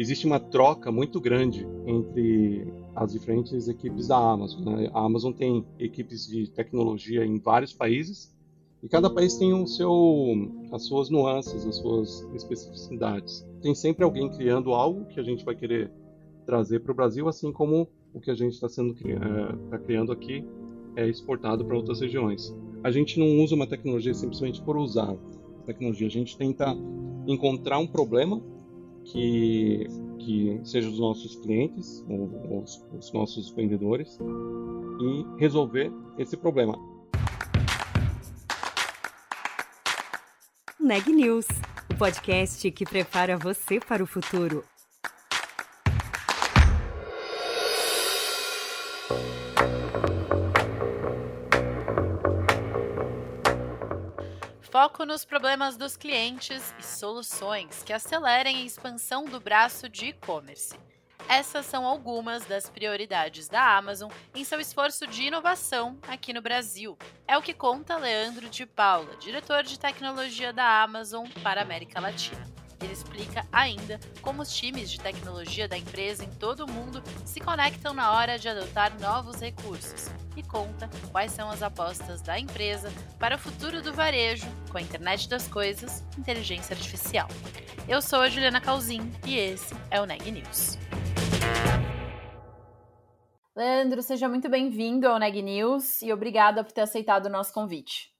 existe uma troca muito grande entre as diferentes equipes da Amazon. Né? A Amazon tem equipes de tecnologia em vários países e cada país tem o seu, as suas nuances, as suas especificidades. Tem sempre alguém criando algo que a gente vai querer trazer para o Brasil, assim como o que a gente está sendo é, tá criando aqui é exportado para outras regiões. A gente não usa uma tecnologia simplesmente por usar tecnologia. A gente tenta encontrar um problema que, que seja os nossos clientes, os, os nossos vendedores, e resolver esse problema. Neg News, o podcast que prepara você para o futuro. Foco nos problemas dos clientes e soluções que acelerem a expansão do braço de e-commerce. Essas são algumas das prioridades da Amazon em seu esforço de inovação aqui no Brasil. É o que conta Leandro de Paula, diretor de tecnologia da Amazon para a América Latina. Ele explica ainda como os times de tecnologia da empresa em todo o mundo se conectam na hora de adotar novos recursos e conta quais são as apostas da empresa para o futuro do varejo com a internet das coisas e inteligência artificial. Eu sou a Juliana Calzin e esse é o Neg News. Leandro, seja muito bem-vindo ao Neg News e obrigada por ter aceitado o nosso convite.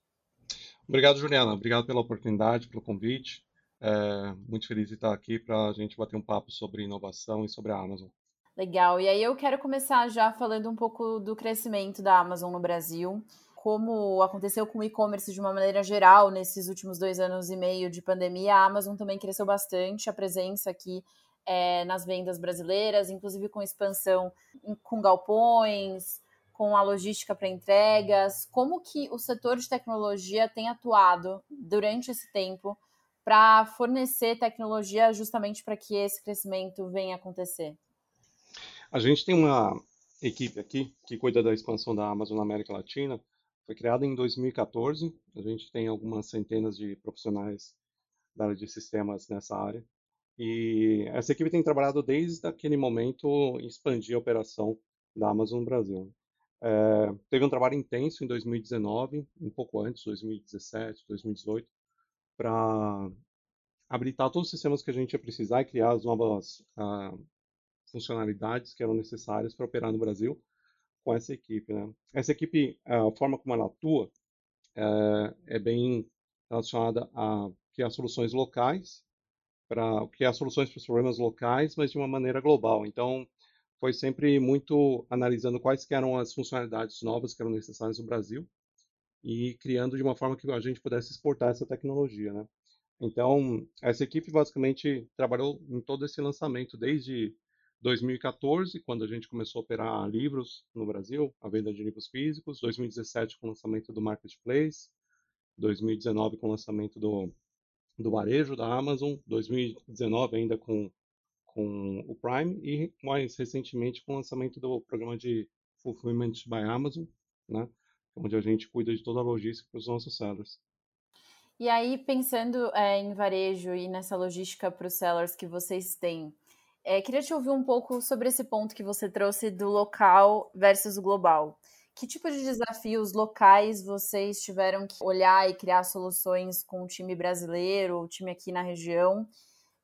Obrigado, Juliana. Obrigado pela oportunidade, pelo convite. É, muito feliz de estar aqui para a gente bater um papo sobre inovação e sobre a Amazon. Legal. E aí eu quero começar já falando um pouco do crescimento da Amazon no Brasil, como aconteceu com o e-commerce de uma maneira geral nesses últimos dois anos e meio de pandemia. A Amazon também cresceu bastante a presença aqui é, nas vendas brasileiras, inclusive com expansão com galpões, com a logística para entregas. Como que o setor de tecnologia tem atuado durante esse tempo para fornecer tecnologia justamente para que esse crescimento venha acontecer? A gente tem uma equipe aqui que cuida da expansão da Amazon na América Latina. Foi criada em 2014. A gente tem algumas centenas de profissionais da área de sistemas nessa área. E essa equipe tem trabalhado desde aquele momento em expandir a operação da Amazon no Brasil. É, teve um trabalho intenso em 2019, um pouco antes, 2017, 2018, para habilitar todos os sistemas que a gente ia precisar e criar as novas uh, funcionalidades que eram necessárias para operar no Brasil com essa equipe. Né? Essa equipe, a forma como ela atua, é, é bem relacionada a criar soluções locais, para criar soluções para os problemas locais, mas de uma maneira global. Então, foi sempre muito analisando quais eram as funcionalidades novas que eram necessárias no Brasil e criando de uma forma que a gente pudesse exportar essa tecnologia, né? Então, essa equipe basicamente trabalhou em todo esse lançamento, desde 2014, quando a gente começou a operar livros no Brasil, a venda de livros físicos, 2017 com o lançamento do Marketplace, 2019 com o lançamento do, do varejo da Amazon, 2019 ainda com, com o Prime e mais recentemente com o lançamento do programa de Fulfillment by Amazon, né? Onde a gente cuida de toda a logística para os nossos sellers. E aí, pensando é, em varejo e nessa logística para os sellers que vocês têm, é, queria te ouvir um pouco sobre esse ponto que você trouxe do local versus global. Que tipo de desafios locais vocês tiveram que olhar e criar soluções com o time brasileiro, o time aqui na região?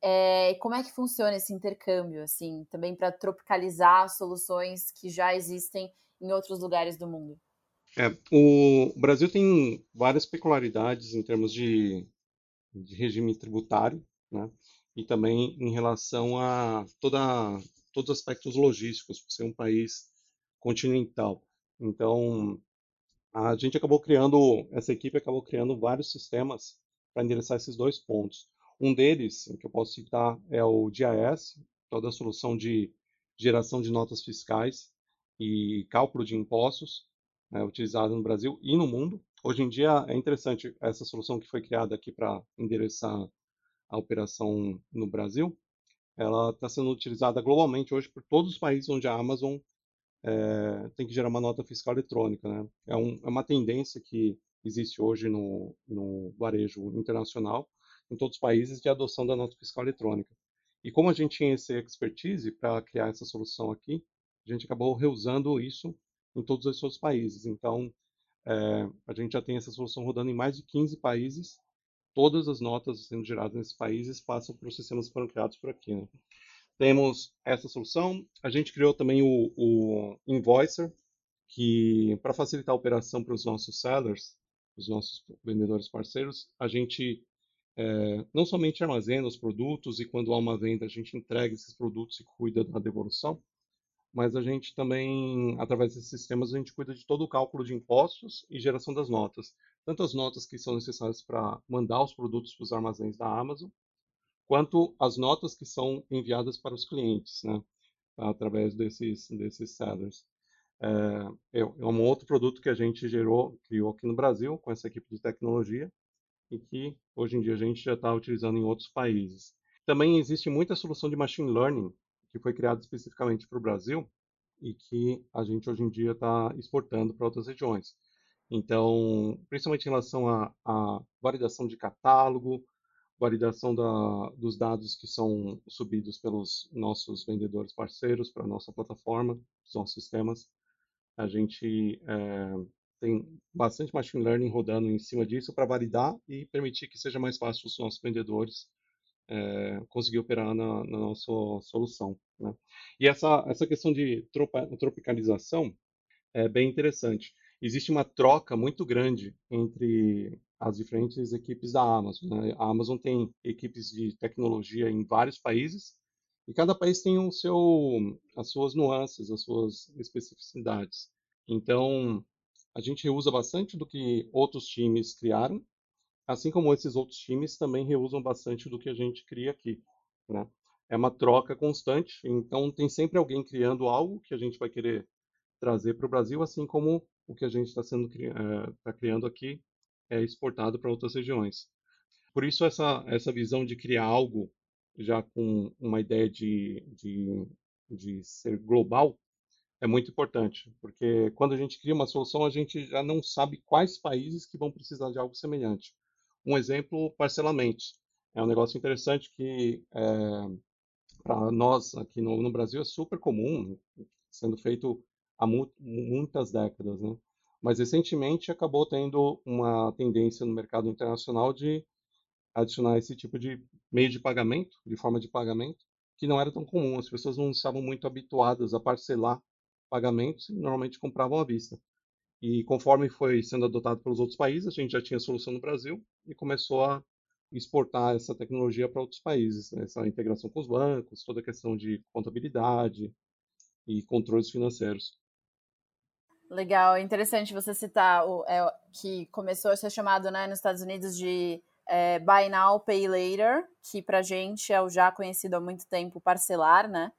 É, e como é que funciona esse intercâmbio, assim, também para tropicalizar soluções que já existem em outros lugares do mundo? É, o Brasil tem várias peculiaridades em termos de, de regime tributário, né? E também em relação a toda, todos os aspectos logísticos, por ser um país continental. Então, a gente acabou criando, essa equipe acabou criando vários sistemas para endereçar esses dois pontos. Um deles, que eu posso citar, é o GIS, toda a solução de geração de notas fiscais e cálculo de impostos, né, utilizado no Brasil e no mundo. Hoje em dia é interessante essa solução que foi criada aqui para endereçar a operação no Brasil. Ela está sendo utilizada globalmente hoje por todos os países onde a Amazon é, tem que gerar uma nota fiscal eletrônica. Né? É, um, é uma tendência que existe hoje no, no varejo internacional, em todos os países, de adoção da nota fiscal eletrônica. E como a gente tinha esse expertise para criar essa solução aqui, a gente acabou reusando isso em todos os seus países. Então, é, a gente já tem essa solução rodando em mais de 15 países. Todas as notas sendo geradas nesses países passam os sistemas que foram criados por aqui. Né? Temos essa solução. A gente criou também o, o Invoicer, que para facilitar a operação para os nossos sellers, os nossos vendedores parceiros, a gente é, não somente armazena os produtos e quando há uma venda a gente entrega esses produtos e cuida da devolução, mas a gente também, através desses sistemas, a gente cuida de todo o cálculo de impostos e geração das notas. Tanto as notas que são necessárias para mandar os produtos para os armazéns da Amazon, quanto as notas que são enviadas para os clientes, né, através desses, desses sellers. É, é, é um outro produto que a gente gerou, criou aqui no Brasil, com essa equipe de tecnologia, e que hoje em dia a gente já está utilizando em outros países. Também existe muita solução de machine learning que foi criada especificamente para o Brasil e que a gente hoje em dia está exportando para outras regiões. Então, principalmente em relação à, à validação de catálogo, validação da, dos dados que são subidos pelos nossos vendedores parceiros para a nossa plataforma, os nossos sistemas, a gente é, tem bastante machine learning rodando em cima disso para validar e permitir que seja mais fácil os nossos vendedores é, conseguir operar na, na nossa solução. Né? E essa, essa questão de tropicalização é bem interessante. Existe uma troca muito grande entre as diferentes equipes da Amazon. Né? A Amazon tem equipes de tecnologia em vários países e cada país tem o seu, as suas nuances, as suas especificidades. Então, a gente usa bastante do que outros times criaram assim como esses outros times também reusam bastante do que a gente cria aqui. Né? É uma troca constante, então tem sempre alguém criando algo que a gente vai querer trazer para o Brasil, assim como o que a gente está sendo é, tá criando aqui é exportado para outras regiões. Por isso essa essa visão de criar algo já com uma ideia de, de, de ser global é muito importante, porque quando a gente cria uma solução, a gente já não sabe quais países que vão precisar de algo semelhante. Um exemplo, parcelamentos. É um negócio interessante que é, para nós aqui no, no, Brasil é super comum, sendo feito há mu muitas décadas, né? Mas recentemente acabou tendo uma tendência no mercado internacional de adicionar esse tipo de meio de pagamento, de forma de pagamento, que não era tão comum. As pessoas não estavam muito habituadas a parcelar pagamentos e normalmente compravam à vista. E conforme foi sendo adotado pelos outros países, a gente já tinha solução no Brasil e começou a exportar essa tecnologia para outros países, né? essa integração com os bancos, toda a questão de contabilidade e controles financeiros. Legal, é interessante você citar o, é, que começou a ser chamado né, nos Estados Unidos de é, Buy Now, Pay Later, que para gente é o já conhecido há muito tempo parcelar, né?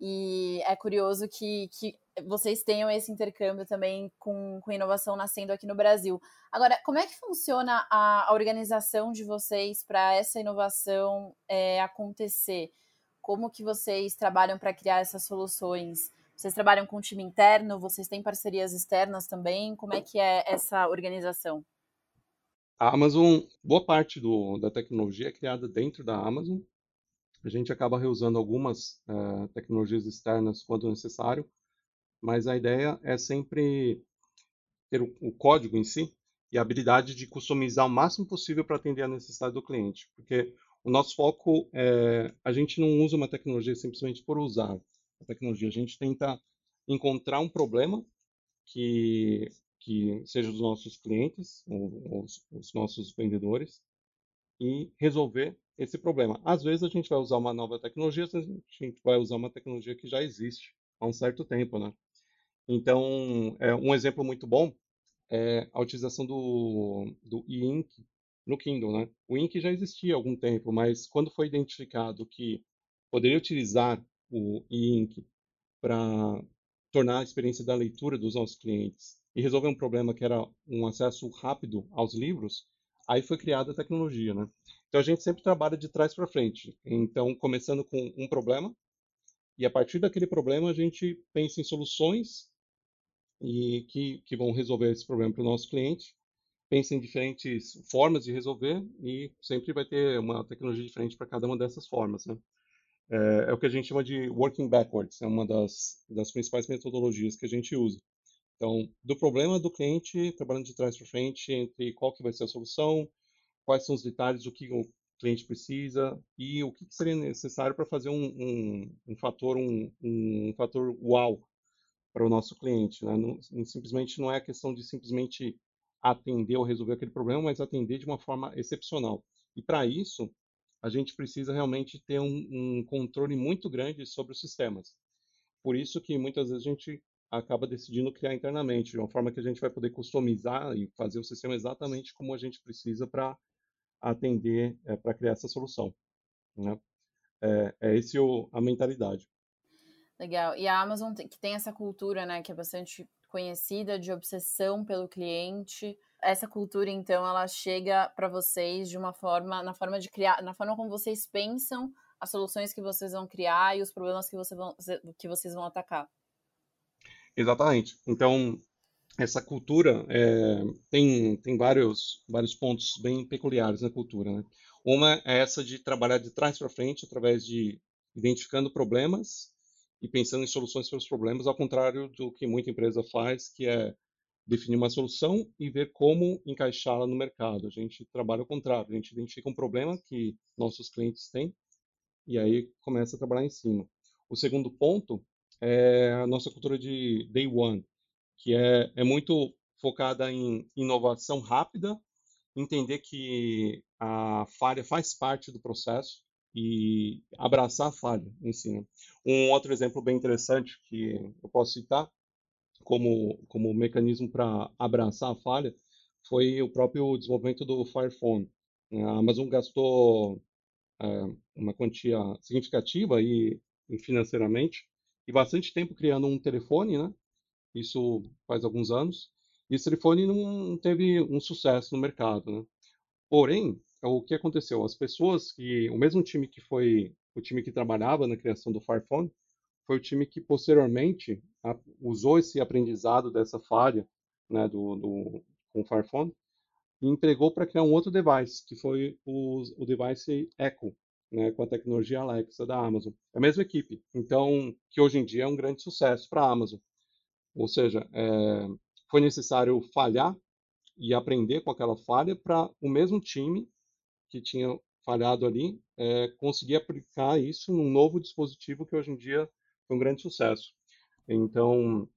E é curioso que, que vocês tenham esse intercâmbio também com, com inovação nascendo aqui no Brasil. Agora, como é que funciona a, a organização de vocês para essa inovação é, acontecer? Como que vocês trabalham para criar essas soluções? Vocês trabalham com um time interno? Vocês têm parcerias externas também? Como é que é essa organização? A Amazon, boa parte do, da tecnologia é criada dentro da Amazon. A gente acaba reusando algumas uh, tecnologias externas quando necessário, mas a ideia é sempre ter o, código em si e a habilidade de customizar o máximo possível para atender a necessidade do cliente, porque o nosso foco é a gente não usa uma tecnologia simplesmente por usar a tecnologia, a gente tenta encontrar um problema que que seja dos nossos clientes, ou, os, os nossos vendedores, e resolver esse problema. Às vezes a gente vai usar uma nova tecnologia, a gente vai usar uma tecnologia que já existe há um certo tempo, né? Então, é, um exemplo muito bom é a utilização do, do e-ink no Kindle. Né? O ink já existia há algum tempo, mas quando foi identificado que poderia utilizar o e-ink para tornar a experiência da leitura dos nossos clientes e resolver um problema que era um acesso rápido aos livros, aí foi criada a tecnologia, né? Então a gente sempre trabalha de trás para frente. Então, começando com um problema, e a partir daquele problema a gente pensa em soluções e que, que vão resolver esse problema para o nosso cliente. Pensa em diferentes formas de resolver e sempre vai ter uma tecnologia diferente para cada uma dessas formas. Né? é, é, o que a gente chama de working backwards, é uma das, das principais metodologias que a gente usa. Então, do problema do cliente, trabalhando de trás para frente, entre qual que vai ser a solução, quais são os detalhes do que o cliente precisa e o que seria necessário para fazer um, um, um fator um, um, fator uau para o nosso cliente. Né? Não, simplesmente não é questão de simplesmente atender ou resolver aquele problema, mas atender de uma forma excepcional. E para isso, a gente precisa realmente ter um, um, controle muito grande sobre os sistemas. Por isso que muitas vezes a gente acaba decidindo criar internamente, de uma forma que a gente vai poder customizar e fazer o sistema exatamente como a gente precisa para atender, é, para criar essa solução. Né? É, é esse o, a mentalidade. Legal. E a Amazon, que tem essa cultura, né, que é bastante conhecida de obsessão pelo cliente, essa cultura, então, ela chega para vocês de uma forma, na forma de criar, na forma como vocês pensam as soluções que vocês vão criar e os problemas que, você vão, que vocês vão atacar. Exatamente. Então, essa cultura é, tem, tem vários, vários pontos bem peculiares na cultura. Né? Uma é essa de trabalhar de trás para frente, através de identificando problemas e pensando em soluções para os problemas, ao contrário do que muita empresa faz, que é definir uma solução e ver como encaixá-la no mercado. A gente trabalha ao contrário, a gente identifica um problema que nossos clientes têm e aí começa a trabalhar em cima. O segundo ponto é a nossa cultura de day one, que é, é muito focada em inovação rápida, entender que a falha faz parte do processo e abraçar a falha em si. Né? Um outro exemplo bem interessante que eu posso citar como, como mecanismo para abraçar a falha foi o próprio desenvolvimento do Fire Phone. A Amazon gastou é, uma quantia significativa e, e, financeiramente e bastante tempo criando um telefone, né? Isso faz alguns anos. E esse telefone não teve um sucesso no mercado, né? Porém, o que aconteceu? As pessoas que o mesmo time que foi o time que trabalhava na criação do Fire Phone foi o time que posteriormente a, usou esse aprendizado dessa falha né, do, do, com o Firephone e entregou para criar um outro device, que foi o, o device Echo, né, com a tecnologia Alexa da Amazon. É a mesma equipe, então, que hoje em dia é um grande sucesso para a Amazon. Ou seja, é, foi necessário falhar e aprender com aquela falha para o mesmo time que tinha falhado ali é, aplicar isso num novo dispositivo que hoje em dia foi um grande sucesso. Então,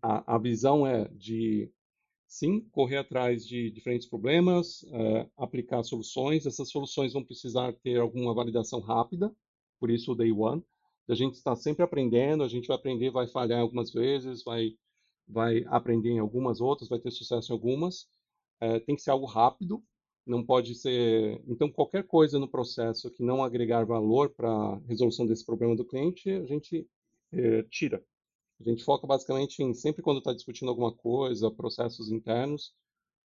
a, a visão é de, sim, correr atrás de diferentes problemas, é, aplicar soluções. Essas soluções vão precisar ter alguma validação rápida, por isso o Day One. A gente está sempre aprendendo, a gente vai aprender, vai falhar algumas vezes, vai, vai aprender em algumas outras, vai ter sucesso em algumas. É, tem que ser algo rápido, não pode ser. Então, qualquer coisa no processo que não agregar valor para a resolução desse problema do cliente, a gente é, tira. A gente foca basicamente em sempre quando está discutindo alguma coisa, processos internos,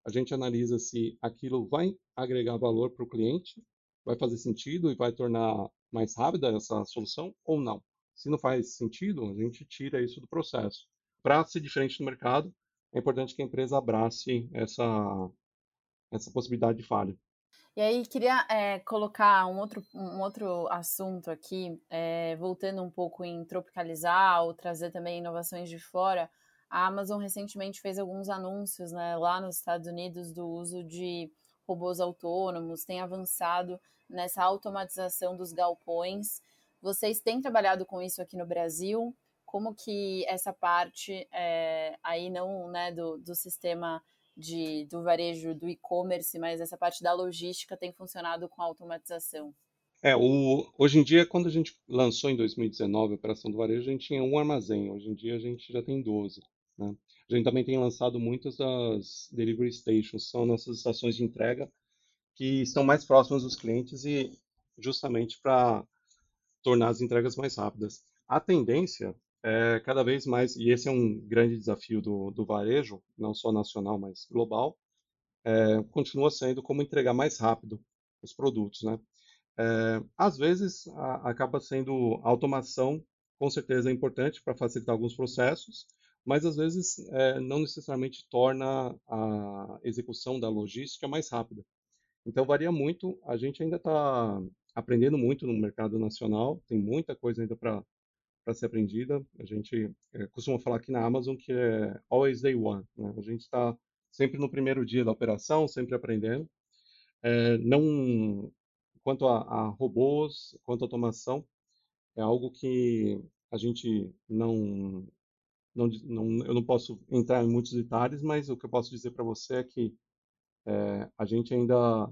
a gente analisa se aquilo vai agregar valor para o cliente, vai fazer sentido e vai tornar mais rápida essa solução ou não. Se não faz sentido, a gente tira isso do processo. Para ser diferente do mercado, é importante que a empresa abrace essa, essa possibilidade de falha. E aí, queria é, colocar um outro, um outro assunto aqui, é, voltando um pouco em tropicalizar ou trazer também inovações de fora. A Amazon recentemente fez alguns anúncios né, lá nos Estados Unidos do uso de robôs autônomos, tem avançado nessa automatização dos galpões. Vocês têm trabalhado com isso aqui no Brasil? Como que essa parte é, aí não né, do, do sistema de, do varejo, do e-commerce, mas essa parte da logística tem funcionado com a automatização. É, o, hoje em dia, quando a gente lançou em 2019 a operação do varejo, a gente tinha um armazém. Hoje em dia a gente já tem 12. Né? A gente também tem lançado muitas das delivery stations, são nossas estações de entrega que estão mais próximas dos clientes e justamente para tornar as entregas mais rápidas. A tendência é, cada vez mais, e esse é um grande desafio do, do varejo, não só nacional, mas global, é, continua sendo como entregar mais rápido os produtos, né? É, às vezes a, acaba sendo automação, com certeza é importante para facilitar alguns processos, mas às vezes é, não necessariamente torna a execução da logística mais rápida. Então varia muito. A gente ainda está aprendendo muito no mercado nacional, tem muita coisa ainda para para ser aprendida. A gente é, costuma falar aqui na Amazon que é always day one. Né? A gente está sempre no primeiro dia da operação, sempre aprendendo. É, não quanto a, a, robôs, quanto a automação, é algo que a gente não, não, não, eu não posso entrar em muitos detalhes, mas o que eu posso dizer para você é que é, a gente ainda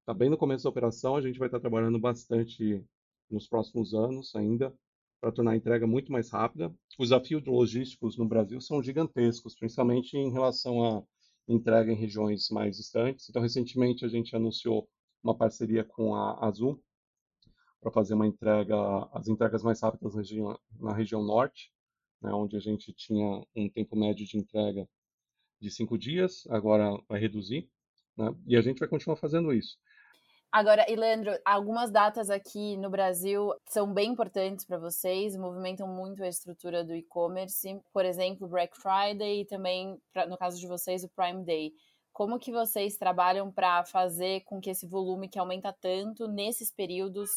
está bem no começo da operação, a gente vai estar tá trabalhando bastante nos próximos anos ainda para tornar a entrega muito mais rápida. Os desafios logísticos no Brasil são gigantescos, principalmente em relação à entrega em regiões mais distantes. Então, recentemente a gente anunciou uma parceria com a Azul para fazer uma entrega, as entregas mais rápidas na região, na região norte, né, onde a gente tinha um tempo médio de entrega de cinco dias, agora vai reduzir, né, e a gente vai continuar fazendo isso. Agora, e Leandro, algumas datas aqui no Brasil são bem importantes para vocês, movimentam muito a estrutura do e-commerce, por exemplo, Black Friday e também, no caso de vocês, o Prime Day. Como que vocês trabalham para fazer com que esse volume que aumenta tanto nesses períodos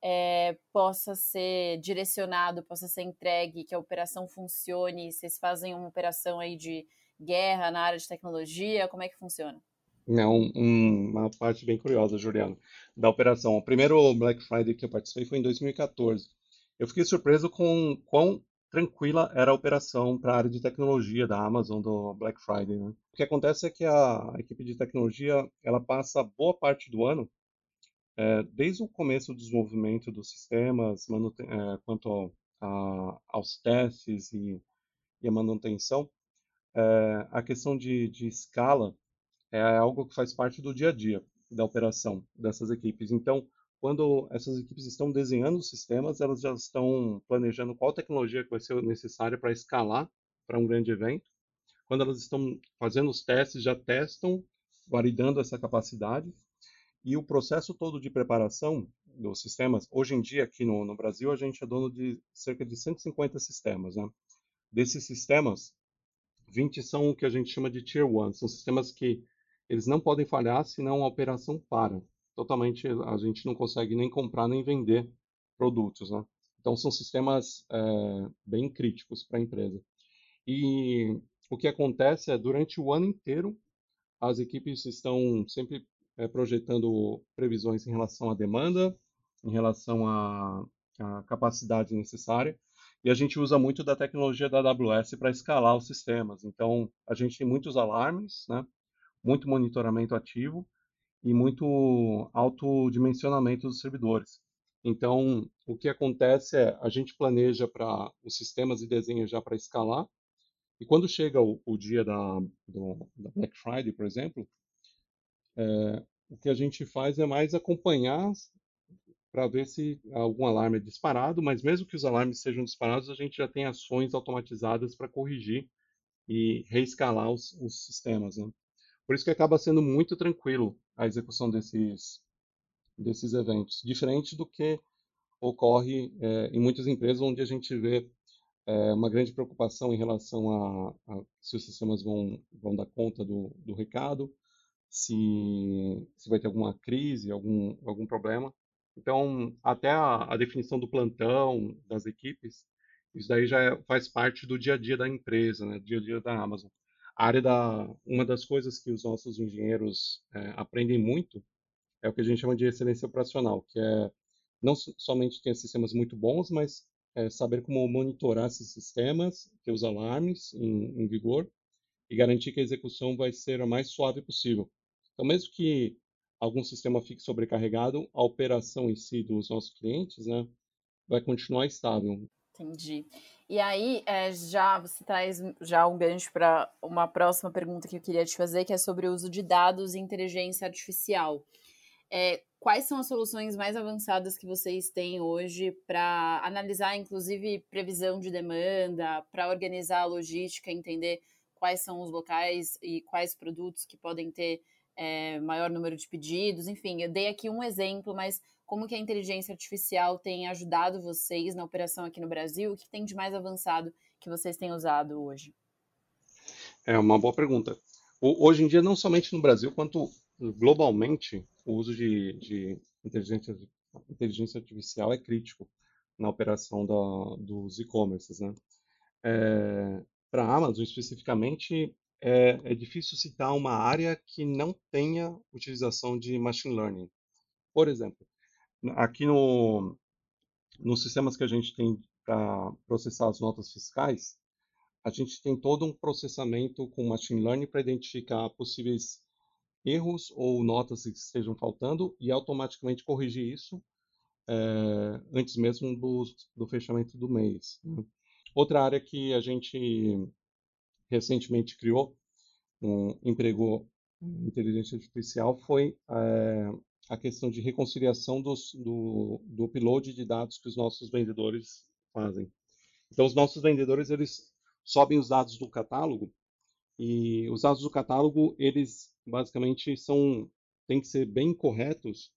é, possa ser direcionado, possa ser entregue, que a operação funcione? Vocês fazem uma operação aí de guerra na área de tecnologia? Como é que funciona? É um, um, uma parte bem curiosa, Juliano, da operação. O primeiro Black Friday que eu participei foi em 2014. Eu fiquei surpreso com quão tranquila era a operação para a área de tecnologia da Amazon do Black Friday. Né? O que acontece é que a equipe de tecnologia ela passa boa parte do ano, é, desde o começo do desenvolvimento dos sistemas, é, quanto a, aos testes e, e a manutenção, é, a questão de, de escala é algo que faz parte do dia a dia da operação dessas equipes. Então, quando essas equipes estão desenhando os sistemas, elas já estão planejando qual tecnologia que vai ser necessária para escalar para um grande evento. Quando elas estão fazendo os testes, já testam, validando essa capacidade. E o processo todo de preparação dos sistemas, hoje em dia aqui no, no Brasil, a gente é dono de cerca de 150 sistemas. Né? Desses sistemas, 20 são o que a gente chama de Tier 1, são sistemas que eles não podem falhar, senão a operação para. Totalmente, a gente não consegue nem comprar nem vender produtos, né? Então, são sistemas é, bem críticos para a empresa. E o que acontece é, durante o ano inteiro, as equipes estão sempre é, projetando previsões em relação à demanda, em relação à, à capacidade necessária, e a gente usa muito da tecnologia da AWS para escalar os sistemas. Então, a gente tem muitos alarmes, né? Muito monitoramento ativo e muito alto dimensionamento dos servidores. Então, o que acontece é, a gente planeja para os sistemas e desenha já para escalar, e quando chega o, o dia da, do, da, Black Friday, por exemplo, é, o que a gente faz é mais acompanhar para ver se algum alarme é disparado, mas mesmo que os alarmes sejam disparados, a gente já tem ações automatizadas para corrigir e reescalar os, os sistemas. Né? Por isso que acaba sendo muito tranquilo a execução desses, desses eventos, diferente do que ocorre é, em muitas empresas onde a gente vê é, uma grande preocupação em relação a, a, se os sistemas vão, vão dar conta do, do recado, se, se vai ter alguma crise, algum, algum problema. Então, até a, a definição do plantão das equipes, isso daí já é, faz parte do dia a dia da empresa, né, do dia a dia da Amazon a área da uma das coisas que os nossos engenheiros é, aprendem muito é o que a gente chama de excelência operacional, que é não somente ter sistemas muito bons, mas é, saber como monitorar esses sistemas, ter os alarmes em, em, vigor e garantir que a execução vai ser a mais suave possível. Então, mesmo que algum sistema fique sobrecarregado, a operação em si dos nossos clientes, né, vai continuar estável. Entendi. E aí, é, já você traz já um gancho para uma próxima pergunta que eu queria te fazer, que é sobre o uso de dados e inteligência artificial. É, quais são as soluções mais avançadas que vocês têm hoje para analisar, inclusive, previsão de demanda, para organizar a logística, entender quais são os locais e quais produtos que podem ter é, maior número de pedidos? Enfim, eu dei aqui um exemplo, mas como que a inteligência artificial tem ajudado vocês na operação aqui no Brasil? O que tem de mais avançado que vocês têm usado hoje? É uma boa pergunta. Hoje em dia, não somente no Brasil, quanto globalmente, o uso de, de inteligência inteligência artificial é crítico na operação da, dos e-commerces, né? É, Para a Amazon, especificamente, é, é difícil citar uma área que não tenha utilização de machine learning. Por exemplo, aqui no, nos sistemas que a gente tem para processar as notas fiscais, a gente tem todo um processamento com machine learning para identificar possíveis erros ou notas que estejam faltando e automaticamente corrigir isso é, antes mesmo do, do, fechamento do mês. Né? Outra área que a gente recentemente criou, um, empregou inteligência artificial, foi é, a questão de reconciliação dos, do, do upload de dados que os nossos vendedores fazem. Então, os nossos vendedores eles sobem os dados do catálogo e os dados do catálogo eles basicamente são têm que ser bem corretos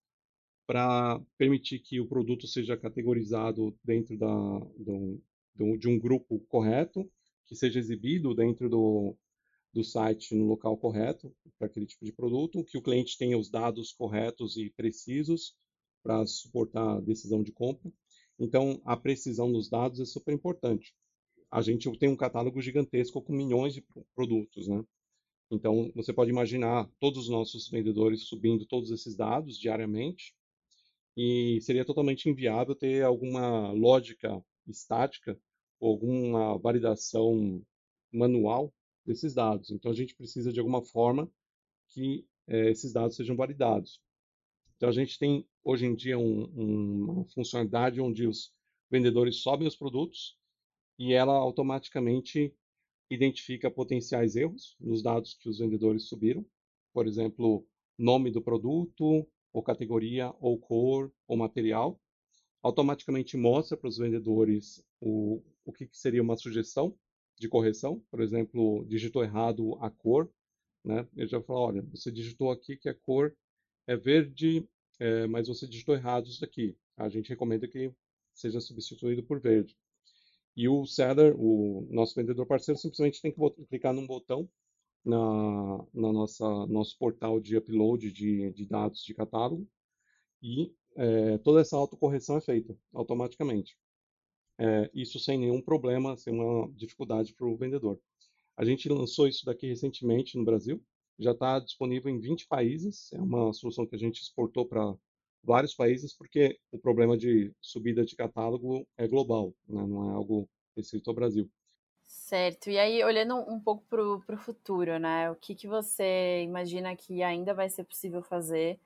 para permitir que o produto seja categorizado dentro da, do, do, de um grupo correto, que seja exibido dentro do, do site no local correto para aquele tipo de produto, que o cliente tenha os dados corretos e precisos para suportar a decisão de compra. Então, a precisão dos dados é super importante. A gente tem um catálogo gigantesco com milhões de produtos, né? Então, você pode imaginar todos os nossos vendedores subindo todos esses dados diariamente e seria totalmente inviável ter alguma lógica estática ou alguma validação manual desses dados. Então, a gente precisa de alguma forma que é, esses dados sejam validados. Então, a gente tem hoje em dia um, um, uma funcionalidade onde os vendedores sobem os produtos e ela automaticamente identifica potenciais erros nos dados que os vendedores subiram. Por exemplo, nome do produto, ou categoria, ou cor, ou material. Automaticamente mostra para os vendedores o, o que, que seria uma sugestão de correção. Por exemplo, digitou errado a cor. Né? Ele já fala, olha, você digitou aqui que a cor é verde, é, mas você digitou errado isso aqui. A gente recomenda que seja substituído por verde. E o seller, o nosso vendedor parceiro, simplesmente tem que clicar num botão na, na nossa nosso portal de upload de, de dados de catálogo e é, toda essa autocorreção é feita automaticamente. É, isso sem nenhum problema, sem uma dificuldade para o vendedor. A gente lançou isso daqui recentemente no Brasil, já está disponível em 20 países, é uma solução que a gente exportou para vários países, porque o problema de subida de catálogo é global, né? não é algo restrito ao Brasil. Certo. E aí, olhando um pouco para o futuro, né? O que, que você imagina que ainda vai ser possível fazer?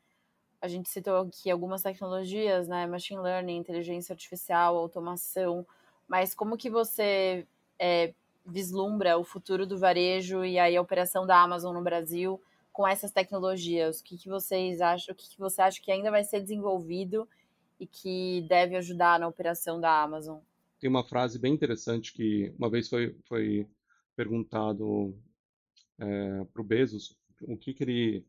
A gente citou aqui algumas tecnologias, né? Machine learning, inteligência artificial, automação. Mas como que você é, vislumbra o futuro do varejo e aí a operação da Amazon no Brasil com essas tecnologias? O que, que vocês acham? O que, que você acha que ainda vai ser desenvolvido e que deve ajudar na operação da Amazon? Tem uma frase bem interessante que uma vez foi, foi perguntado é, para o Bezos o que, que ele,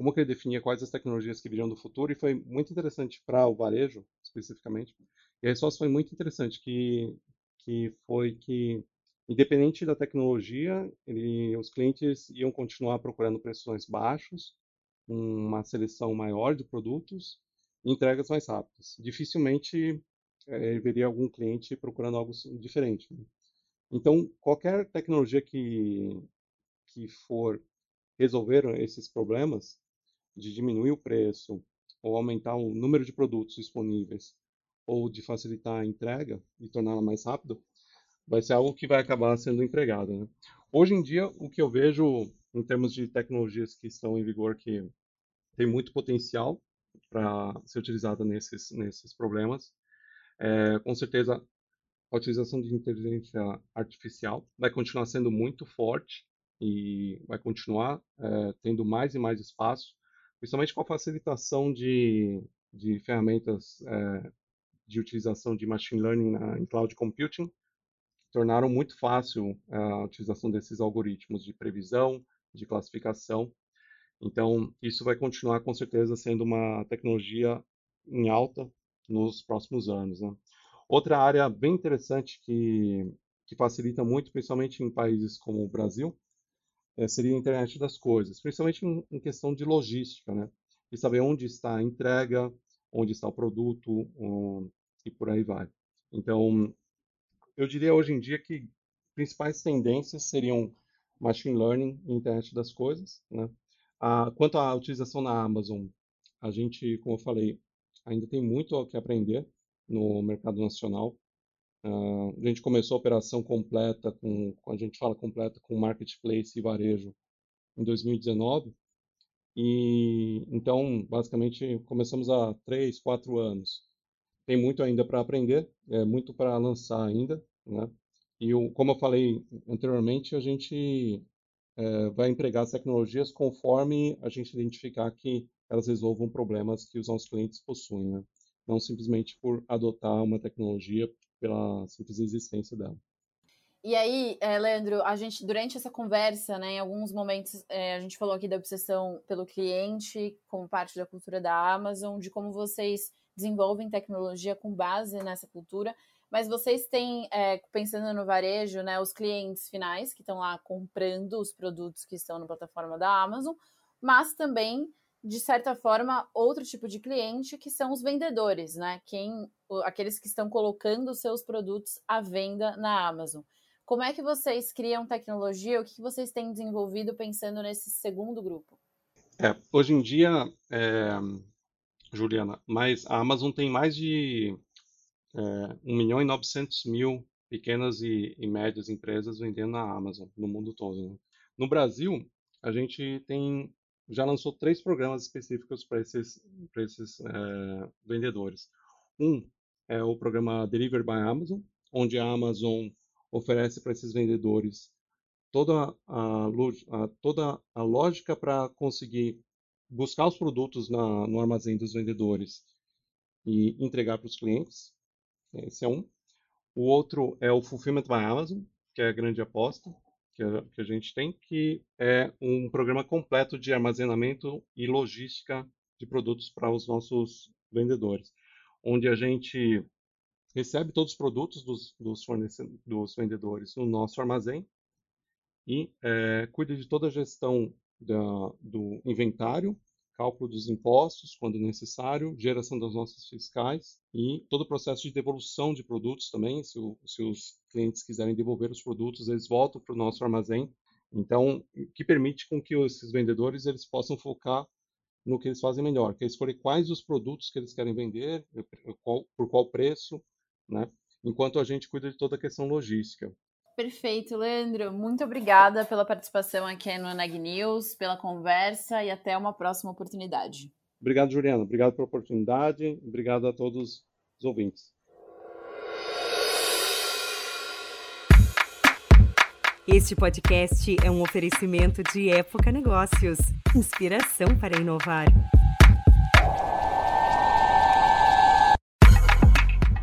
como que ele definia quais as tecnologias que viriam do futuro e foi muito interessante para o varejo especificamente. E a resposta foi muito interessante que que foi que Independente da tecnologia, ele, os clientes iam continuar procurando preços baixos, uma seleção maior de produtos e entregas mais rápidas. Dificilmente é, veria algum cliente procurando algo diferente. Né? Então, qualquer tecnologia que, que for resolver esses problemas, de diminuir o preço, ou aumentar o número de produtos disponíveis, ou de facilitar a entrega e torná-la mais rápida, vai ser algo que vai acabar sendo empregado. Né? Hoje em dia, o que eu vejo em termos de tecnologias que estão em vigor que tem muito potencial para ser utilizada nesses nesses problemas, é, com certeza a utilização de inteligência artificial vai continuar sendo muito forte e vai continuar é, tendo mais e mais espaço, principalmente com a facilitação de, de ferramentas é, de utilização de machine learning na, em cloud computing, tornaram muito fácil a utilização desses algoritmos de previsão, de classificação. Então, isso vai continuar com certeza sendo uma tecnologia em alta nos próximos anos. Né? Outra área bem interessante que, que facilita muito, principalmente em países como o Brasil, é, seria a internet das coisas, principalmente em, em questão de logística, né? E saber onde está a entrega, onde está o produto um, e por aí vai. Então, eu diria hoje em dia que principais tendências seriam machine learning e internet das coisas. Né? Ah, quanto à utilização na Amazon, a gente, como eu falei, ainda tem muito o que aprender no mercado nacional. A gente começou a operação completa, com, a gente fala completa, com marketplace e varejo em 2019. E então, basicamente, começamos há três, quatro anos. Tem muito ainda para aprender, é muito para lançar ainda, né? E como eu falei anteriormente, a gente é, vai empregar as tecnologias conforme a gente identificar que elas resolvam problemas que os nossos clientes possuem, né? Não simplesmente por adotar uma tecnologia pela simples existência dela. E aí, é, Leandro, a gente, durante essa conversa, né, em alguns momentos, é, a gente falou aqui da obsessão pelo cliente, como parte da cultura da Amazon, de como vocês desenvolvem tecnologia com base nessa cultura, mas vocês têm, é, pensando no varejo, né, os clientes finais que estão lá comprando os produtos que estão na plataforma da Amazon, mas também, de certa forma, outro tipo de cliente que são os vendedores, né? Quem, aqueles que estão colocando seus produtos à venda na Amazon. Como é que vocês criam tecnologia? O que vocês têm desenvolvido pensando nesse segundo grupo? É, hoje em dia, é, Juliana, mas a Amazon tem mais de é, 1 milhão e 900 mil pequenas e, e, médias empresas vendendo na Amazon no mundo todo. Né? No Brasil, a gente tem já lançou três programas específicos para esses, esses é, vendedores. Um é o programa Deliver by Amazon, onde a Amazon oferece para esses vendedores toda a, a, toda a lógica para conseguir buscar os produtos na, no armazém dos vendedores e entregar para os clientes. Esse é um. O outro é o Fulfillment by Amazon, que é a grande aposta que a, que a gente tem, que é um programa completo de armazenamento e logística de produtos para os nossos vendedores, onde a gente recebe todos os produtos dos, dos, dos vendedores no nosso armazém e é, cuida de toda a gestão da, do inventário, cálculo dos impostos, quando necessário, geração das notas fiscais e todo o processo de devolução de produtos também. Se, o, se os clientes quiserem devolver os produtos, eles voltam para o nosso armazém. Então, que permite com que esses vendedores eles possam focar no que eles fazem melhor, que é escolher quais os produtos que eles querem vender, qual, por qual preço, né? Enquanto a gente cuida de toda a questão logística. Perfeito, Leandro. Muito obrigada pela participação aqui no Neg News, pela conversa e até uma próxima oportunidade. Obrigado, Juliana. Obrigado pela oportunidade. Obrigado a todos os ouvintes. Este podcast é um oferecimento de Época Negócios inspiração para inovar.